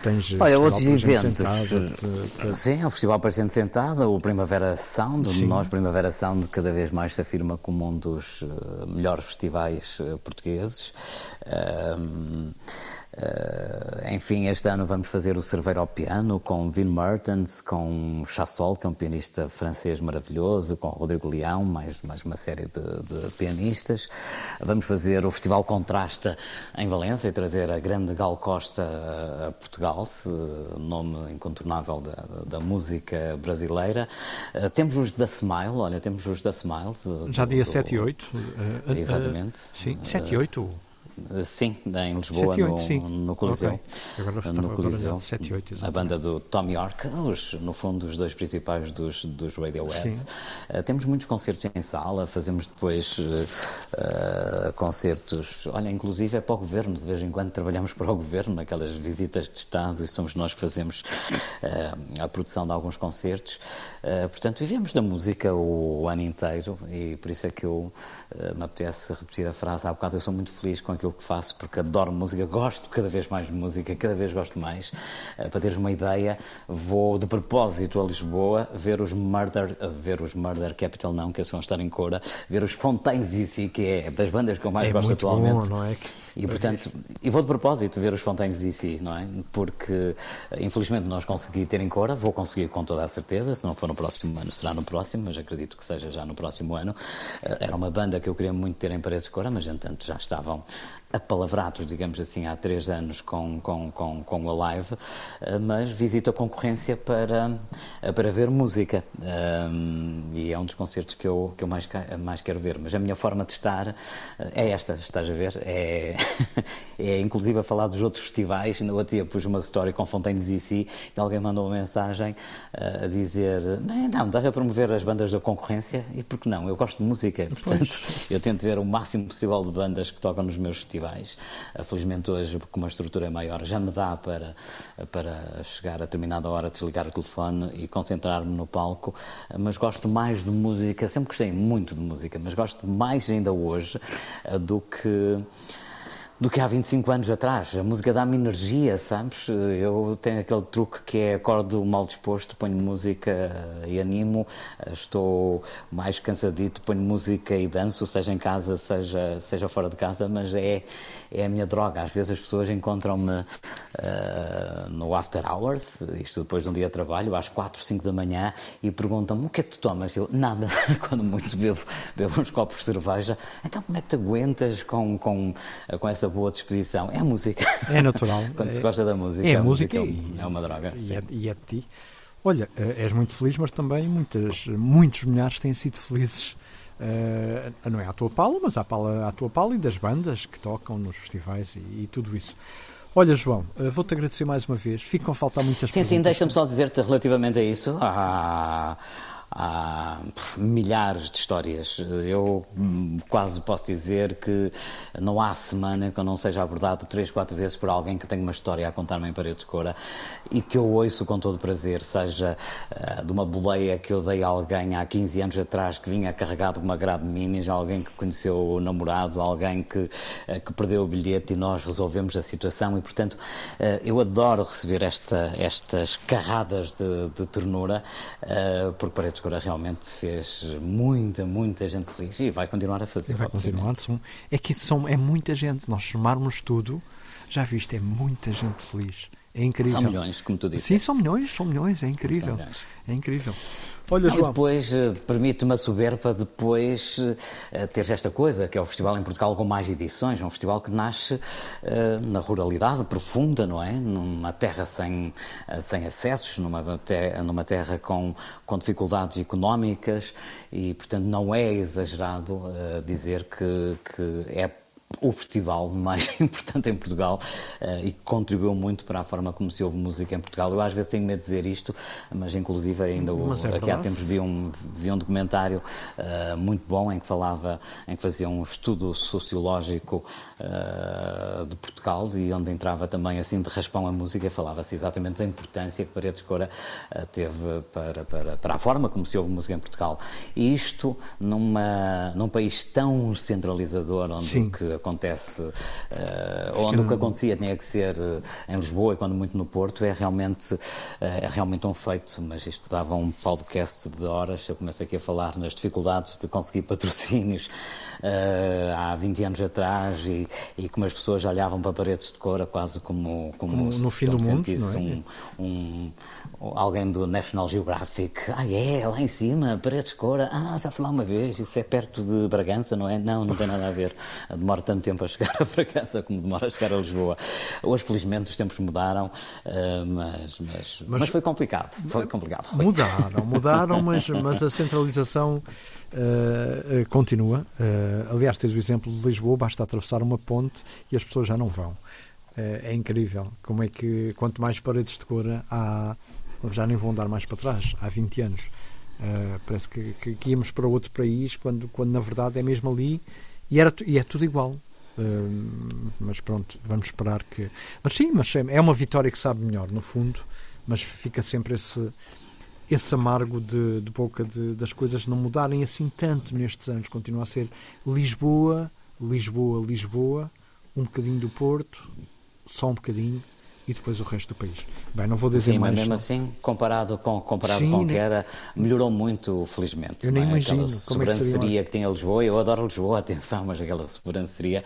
Tens Olha, outros eventos. Sentada, sim, o Festival para Gente Sentada, o Primavera Sound, sim. nós Primavera Sound cada vez mais se afirma como um dos uh, melhores festivais uh, portugueses. Uh, Uh, enfim, este ano vamos fazer o Cerveiro ao piano com Vin Mertens, com Chassol, que é um pianista francês maravilhoso, com Rodrigo Leão, mais, mais uma série de, de pianistas. Vamos fazer o Festival Contrasta em Valência e trazer a grande Gal Costa a Portugal, nome incontornável da, da música brasileira. Uh, temos os da Smile, olha, temos os da Smile. Já dia do, 7 e 8. Uh, exatamente. sim, 7 e 8. Sim, em Lisboa, 7, 8, no, sim. no Coliseu. Okay. Agora no Coliseu. 7, 8, a banda do Tom York, os, no fundo, os dois principais dos, dos Radiohead. Uh, temos muitos concertos em sala, fazemos depois uh, concertos. Olha, inclusive é para o governo, de vez em quando trabalhamos para o governo, naquelas visitas de Estado, e somos nós que fazemos uh, a produção de alguns concertos. portanto, vivemos da música o, o, ano inteiro e por isso é que eu me apetece repetir a frase há bocado. Eu sou muito feliz com aquilo aquilo que faço porque adoro música, gosto cada vez mais de música, cada vez gosto mais. Uh, para teres uma ideia, vou de propósito a Lisboa ver os Murder, uh, ver os Murder Capital não, que vão estar em Cora, ver os Fontaines DC, que é das bandas que eu mais é gosto atualmente. Bom, não é? E portanto, e vou de propósito ver os Fontaines DC, não é? Porque infelizmente nós consegui ter em Cora, vou conseguir com toda a certeza, se não for no próximo ano, será no próximo, mas acredito que seja já no próximo ano. Era uma banda que eu queria muito ter em Paredes de Cora, mas entanto já estavam apalavrados, digamos assim, há três anos com, com, com, com a live, eh, mas visito a concorrência para, eh, para ver música. Um, e é um dos concertos que eu, que eu mais, mais quero ver. Mas a minha forma de estar eh, é esta, estás a ver? É, é inclusive a falar dos outros festivais. No outro dia pus uma história com Fontaines e Si e alguém mandou uma mensagem a dizer: Não, estás a promover as bandas da concorrência? E por que não? Eu gosto de música, portanto, eu tento ver o máximo possível de bandas que tocam nos meus festivais festivais. Ah, felizmente hoje, com uma estrutura maior, já me dá para, para chegar a determinada hora, desligar o telefone e concentrar-me no palco, ah, mas gosto mais de música, sempre gostei muito de música, mas gosto mais ainda hoje ah, do que do que há 25 anos atrás. A música dá-me energia, sabes? Eu tenho aquele truque que é acordo mal disposto, ponho música e animo. Estou mais cansadito, ponho música e danço, seja em casa, seja, seja fora de casa, mas é, é a minha droga. Às vezes as pessoas encontram-me uh, no after hours, isto depois de um dia de trabalho, às 4, 5 da manhã, e perguntam-me o que é que tu tomas? Eu, nada, quando muito bebo, bebo uns copos de cerveja. Então como é que te aguentas com, com, com essa boa disposição. É a música. É natural. Quando é, se gosta da música. É a música. música é, e, é uma droga. E é, e é, de ti. Olha, eh, és muito feliz, mas também muitas, muitos milhares têm sido felizes. Uh, não é à tua pala, mas à, pala, à tua pala e das bandas que tocam nos festivais e, e tudo isso. Olha, João, uh, vou-te agradecer mais uma vez. Fico a faltar muitas Sim, sim, deixa-me só dizer-te relativamente a isso. Ah, há milhares de histórias. Eu quase posso dizer que não há semana que eu não seja abordado três, quatro vezes por alguém que tem uma história a contar-me em parede de cora e que eu ouço com todo prazer, seja uh, de uma boleia que eu dei a alguém há 15 anos atrás que vinha carregado com uma grade de minis, alguém que conheceu o namorado, alguém que, uh, que perdeu o bilhete e nós resolvemos a situação e, portanto, uh, eu adoro receber esta, estas carradas de, de ternura, porque parede Segura realmente fez muita, muita gente feliz e vai continuar a fazer. Vai continuar. São, é que são, é muita gente. Nós somarmos tudo, já viste, é muita gente feliz. É incrível. São milhões, como tu disseste. Sim, são milhões, são milhões, é incrível. É incrível. Olha, João. E depois uh, permite-me a soberba depois uh, ter esta coisa, que é o festival em Portugal com mais edições, é um festival que nasce uh, na ruralidade profunda, não é? Numa terra sem, sem acessos, numa terra, numa terra com, com dificuldades económicas e, portanto, não é exagerado dizer que, que é o festival mais importante em Portugal uh, e que contribuiu muito para a forma como se ouve música em Portugal. Eu às vezes tenho medo de dizer isto, mas inclusive ainda o, é aqui há tempos vi um, vi um documentário uh, muito bom em que falava, em que fazia um estudo sociológico uh, de Portugal e onde entrava também assim de raspão a música, falava-se exatamente da importância que Paredes Cora teve para, para, para a forma como se ouve música em Portugal. E isto numa, num país tão centralizador onde Sim. que acontece, uh, onde o que acontecia tinha que ser em Lisboa e quando muito no Porto, é realmente, é realmente um feito, mas isto dava um podcast de horas, eu começo aqui a falar nas dificuldades de conseguir patrocínios há 20 anos atrás e, e como as pessoas olhavam para paredes de cora quase como, como, como no fim do mundo, é? um, um, alguém do National Geographic. Ah, é, lá em cima, paredes de cora. Ah, já lá uma vez, isso é perto de Bragança, não é? Não, não tem nada a ver. Demora tanto tempo a chegar a Bragança como demora a chegar a Lisboa. Hoje, felizmente, os tempos mudaram, uh, mas, mas, mas, mas, foi complicado. Foi complicado. Mudaram, mudaram, mas, mas a centralização uh, continua. Uh, aliás, tens o exemplo de Lisboa, basta atravessar uma ponte e as pessoas já não vão. é incrível como é que quanto mais paredes de cor há, já nem vão andar mais para trás, há 20 anos. parece que, que, que, íamos para outro país quando, quando na verdade é mesmo ali e, era, e é tudo igual. Uh, mas pronto, vamos esperar que. Mas sim, mas é uma vitória que sabe melhor, no fundo, mas fica sempre esse, esse amargo de, de boca de, das coisas não mudarem assim tanto nestes anos. Continua a ser Lisboa, Lisboa, Lisboa, um bocadinho do Porto, só um bocadinho, e depois o resto do país. Bem, não vou dizer Sim, mais. mas mesmo assim, comparado com, comparado Sim, com o que era, melhorou muito, felizmente. Eu nem é? imagino. Aquela sobranceria é que, que tinha Lisboa, eu adoro Lisboa, atenção, mas aquela sobranceria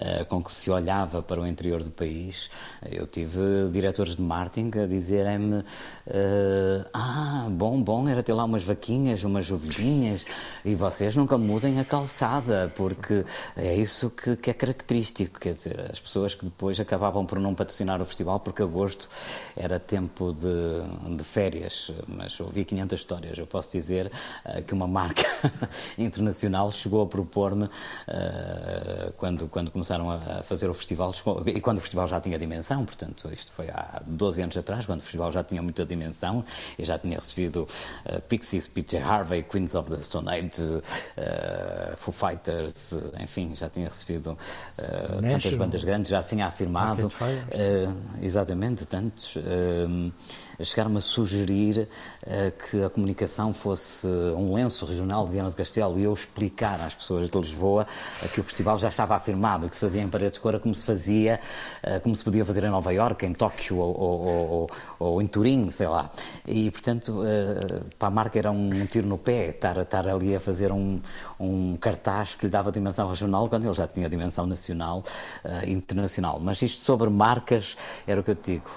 uh, com que se olhava para o interior do país, eu tive diretores de marketing a dizerem-me: uh, Ah, bom, bom, era ter lá umas vaquinhas, umas ovelhinhas, e vocês nunca mudem a calçada, porque é isso que, que é característico. Quer dizer, as pessoas que depois acabavam por não patrocinar o festival porque agosto era tempo de, de férias, mas ouvi 500 histórias. Eu posso dizer uh, que uma marca internacional chegou a propor-me, uh, quando, quando começaram a fazer o festival, chegou, e quando o festival já tinha dimensão, portanto, isto foi há 12 anos atrás, quando o festival já tinha muita dimensão, e já tinha recebido uh, Pixies, PJ Harvey, Queens of the Stone Age, Foo Fighters, enfim, já tinha recebido tantas bandas grandes, já tinha afirmado exatamente, tantos, uh, chegaram a sugerir uh, que a comunicação fosse um lenço regional de Viana do Castelo e eu explicar às pessoas de Lisboa uh, que o festival já estava afirmado, que se fazia em paredes de como se fazia, uh, como se podia fazer em Nova Iorque, em Tóquio ou, ou, ou, ou em Turim, sei lá. E, portanto, para a marca era um tiro no pé estar, estar ali a fazer um, um cartaz que lhe dava dimensão regional quando ele já tinha dimensão nacional e internacional. Mas isto sobre marcas era o que eu te digo,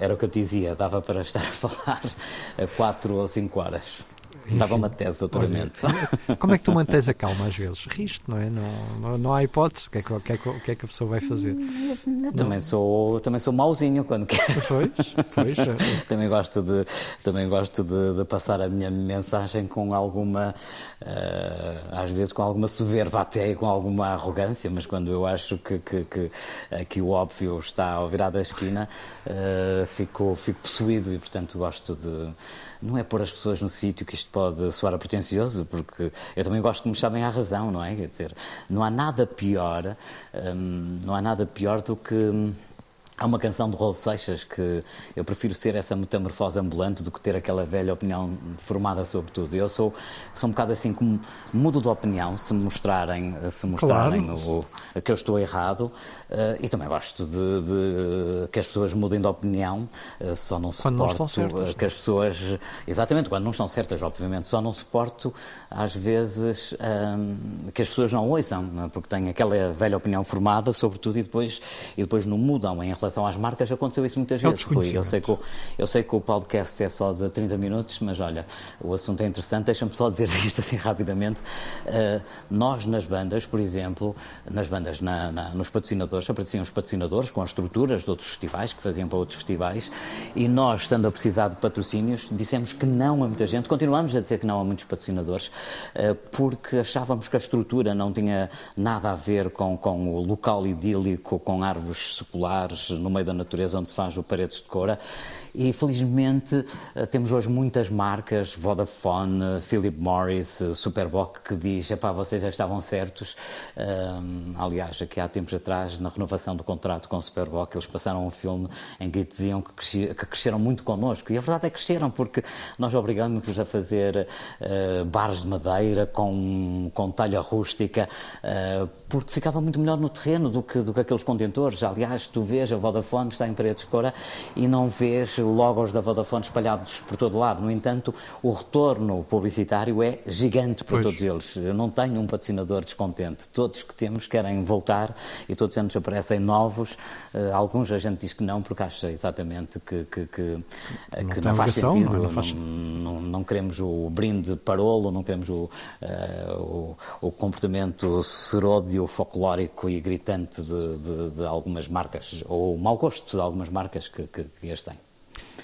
era o que eu te dizia, dava para estar a falar a quatro ou cinco horas. Dava uma tese de doutoramento. Olha, como é que tu mantens a calma às vezes? Riste, não é? Não, não, não há hipótese. O que, é que, o, que é que, o que é que a pessoa vai fazer? Eu também sou, também sou mauzinho quando quero. Pois, pois. É. também gosto, de, também gosto de, de, passar a minha mensagem com alguma, uh, às vezes com alguma soberba até e com alguma arrogância, mas quando eu acho que, que, que, que o óbvio está ao virar da esquina, uh, fico, fico possuído e, portanto, gosto de não é pôr as pessoas no sítio que isto pode soar a pretencioso, porque eu também gosto que me chamem à razão, não é? Quer dizer, não há nada pior, hum, não há nada pior do que hum, Há uma canção do Raul Seixas que eu prefiro ser essa metamorfose ambulante do que ter aquela velha opinião formada sobre tudo. Eu sou, sou um bocado assim como mudo de opinião se me mostrarem, se mostrarem claro. o, que eu estou errado uh, e também gosto de, de, que as pessoas mudem de opinião, uh, só não quando suporto não certas, que as pessoas. Exatamente, quando não estão certas, obviamente, só não suporto às vezes um, que as pessoas não ouçam, é? porque têm aquela velha opinião formada sobre tudo e depois, e depois não mudam em relação relação às marcas, aconteceu isso muitas é vezes. Rui. Eu, sei que o, eu sei que o podcast é só de 30 minutos, mas olha, o assunto é interessante. Deixa-me só dizer isto assim rapidamente. Uh, nós, nas bandas, por exemplo, nas bandas, na, na, nos patrocinadores, apareciam os patrocinadores com as estruturas de outros festivais, que faziam para outros festivais, e nós, estando a precisar de patrocínios, dissemos que não a muita gente. Continuamos a dizer que não a muitos patrocinadores, uh, porque achávamos que a estrutura não tinha nada a ver com, com o local idílico, com árvores seculares no meio da natureza, onde se faz o Paredes de Cora. E felizmente eh, temos hoje muitas marcas, Vodafone, Philip Morris, eh, Superboc, que diz, epá, vocês já estavam certos. Um, aliás, aqui há tempos atrás, na renovação do contrato com o Superboc, eles passaram um filme em que diziam que, cresci, que cresceram muito connosco. E a verdade é que cresceram, porque nós obrigamos-nos a fazer uh, bares de madeira com, com talha rústica, uh, porque ficava muito melhor no terreno do que, do que aqueles contentores. Aliás, tu vês a Vodafone, está em paredes de cora, e não vês logos da Vodafone espalhados por todo lado. No entanto, o retorno publicitário é gigante para todos eles. Eu não tenho um patrocinador descontente. Todos que temos querem voltar e todos os anos aparecem novos. Uh, alguns a gente diz que não, porque acha exatamente que, que, que, não, que não faz sentido. Não, é? não, faz... não, queremos o brinde parolo, não queremos o, uh, o, o, comportamento seródio, folclórico e gritante de, de, de, algumas marcas, ou o mau gosto de algumas marcas que, que, que as têm.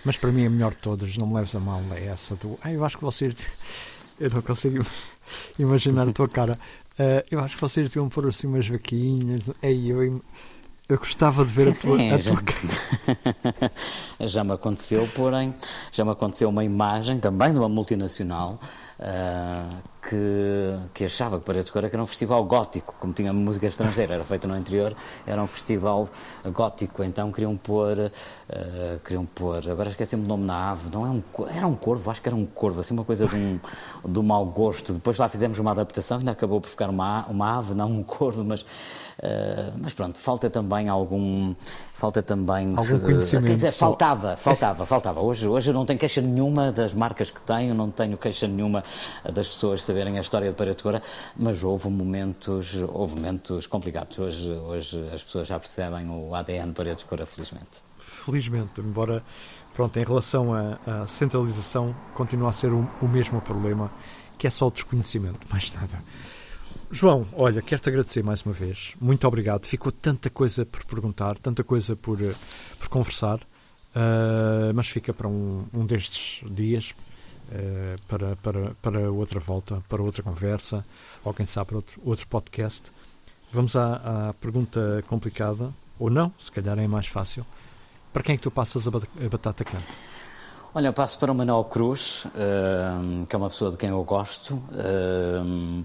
Mas para mim a melhor de todas, não me leves a mal, é essa do. Ah, eu acho que vocês. Eu não consigo imaginar a tua cara. Uh, eu acho que vocês deviam pôr assim umas vaquinhas. Ei, eu, eu gostava de ver sim, a tua, sim, a já, tua cara. já me aconteceu, porém, já me aconteceu uma imagem também de uma multinacional uh, que, que achava que Paredes de Cora era um festival gótico, como tinha música estrangeira, era feito no interior, era um festival gótico, então queriam pôr, uh, queriam pôr, agora esqueci-me o nome na ave, não é um, era um corvo, acho que era um corvo, assim uma coisa de um, de um mau gosto. Depois lá fizemos uma adaptação, ainda acabou por ficar uma, uma ave, não um corvo, mas Uh, mas pronto, falta também algum. Falta também. Algum conhecimento. Quer dizer, faltava, faltava, faltava. Hoje, hoje eu não tenho queixa nenhuma das marcas que tenho, não tenho queixa nenhuma das pessoas saberem a história de Paredes Cora, mas houve momentos, houve momentos complicados. Hoje, hoje as pessoas já percebem o ADN Paredes Cora, felizmente. Felizmente, embora. Pronto, em relação à, à centralização, continua a ser o, o mesmo problema, que é só o desconhecimento, mais nada. João, olha, quero-te agradecer mais uma vez. Muito obrigado. Ficou tanta coisa por perguntar, tanta coisa por, eh, por conversar, uh, mas fica para um, um destes dias, uh, para, para, para outra volta, para outra conversa, ou quem sabe para outro, outro podcast. Vamos à, à pergunta complicada, ou não, se calhar é mais fácil. Para quem é que tu passas a, a batata quente? Olha, eu passo para o Manuel Cruz, uh, que é uma pessoa de quem eu gosto. Uh,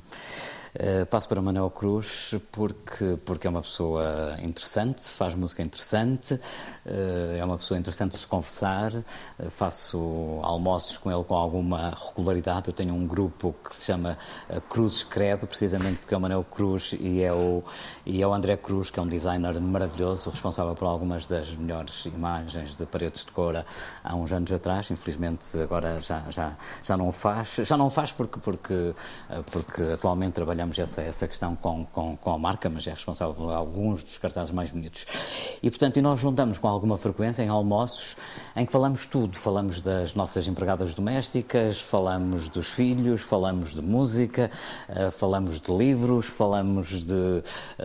Uh, passo para Manuel Cruz porque, porque é uma pessoa interessante, faz música interessante, uh, é uma pessoa interessante de se conversar. Uh, faço almoços com ele com alguma regularidade. Eu tenho um grupo que se chama Cruzes Credo, precisamente porque é o Manuel Cruz e é o, e é o André Cruz, que é um designer maravilhoso, responsável por algumas das melhores imagens de paredes de cora há uns anos atrás. Infelizmente agora já, já, já não o faz. Já não faz porque, porque, porque atualmente trabalha trabalhamos essa, essa questão com, com, com a marca, mas é responsável por alguns dos cartazes mais bonitos. E, portanto, e nós juntamos com alguma frequência em almoços em que falamos tudo. Falamos das nossas empregadas domésticas, falamos dos filhos, falamos de música, uh, falamos de livros, falamos de,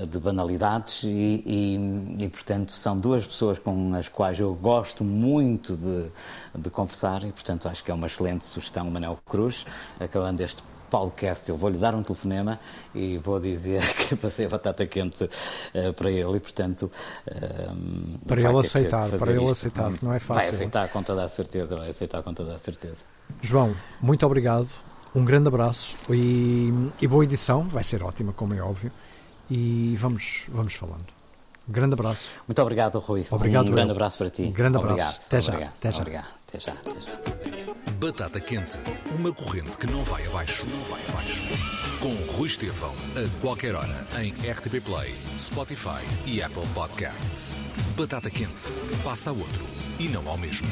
de banalidades e, e, e, portanto, são duas pessoas com as quais eu gosto muito de, de conversar e, portanto, acho que é uma excelente sugestão, Manuel Cruz, acabando este podcast. Eu vou-lhe dar um telefonema e vou dizer que passei a batata quente uh, para ele e, portanto. Uh, para ele aceitar, para ele aceitar, não é fácil. Vai aceitar com toda a certeza, vai aceitar com toda a certeza. João, muito obrigado, um grande abraço e, e boa edição, vai ser ótima, como é óbvio, e vamos, vamos falando. Um grande abraço. Muito obrigado, Rui. Obrigado, um grande abraço para ti. Um grande abraço. Obrigado. Até já. Obrigado. Até já. Obrigado. Até já. Até já. Batata Quente, uma corrente que não vai abaixo, não vai abaixo. Com Rui Estevão, a qualquer hora, em RTP Play, Spotify e Apple Podcasts. Batata Quente, passa a outro e não ao mesmo.